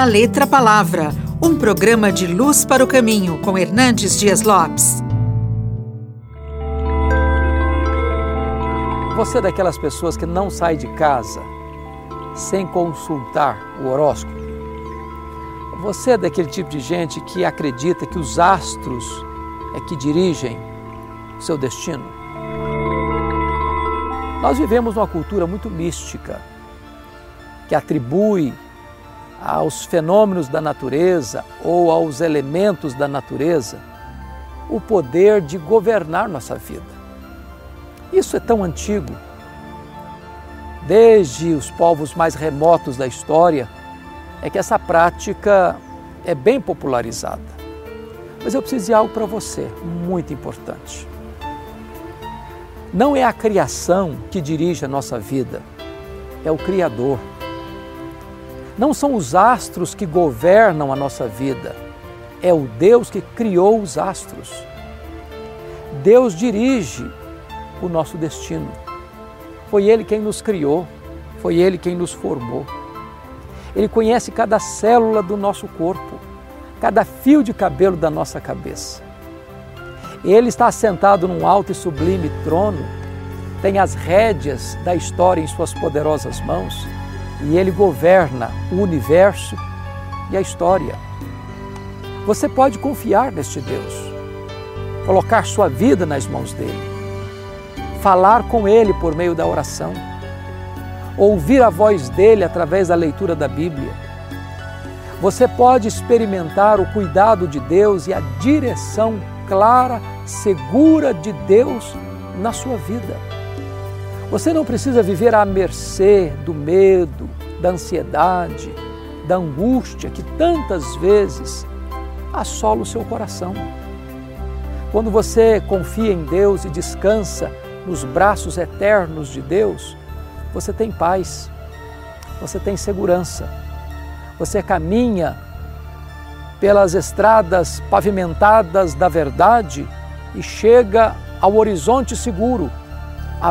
da Letra Palavra, um programa de luz para o caminho com Hernandes Dias Lopes. Você é daquelas pessoas que não sai de casa sem consultar o horóscopo? Você é daquele tipo de gente que acredita que os astros é que dirigem o seu destino? Nós vivemos numa cultura muito mística que atribui aos fenômenos da natureza ou aos elementos da natureza o poder de governar nossa vida. Isso é tão antigo. Desde os povos mais remotos da história, é que essa prática é bem popularizada. Mas eu preciso de algo para você, muito importante. Não é a criação que dirige a nossa vida, é o Criador. Não são os astros que governam a nossa vida, é o Deus que criou os astros. Deus dirige o nosso destino. Foi Ele quem nos criou, foi Ele quem nos formou. Ele conhece cada célula do nosso corpo, cada fio de cabelo da nossa cabeça. Ele está assentado num alto e sublime trono, tem as rédeas da história em suas poderosas mãos e ele governa o universo e a história. Você pode confiar neste Deus, colocar sua vida nas mãos dele falar com Ele por meio da oração, ouvir a voz dele através da leitura da Bíblia. Você pode experimentar o cuidado de Deus e a direção clara, segura de Deus na sua vida. Você não precisa viver à mercê do medo, da ansiedade, da angústia que tantas vezes assola o seu coração. Quando você confia em Deus e descansa nos braços eternos de Deus, você tem paz, você tem segurança, você caminha pelas estradas pavimentadas da verdade e chega ao horizonte seguro, a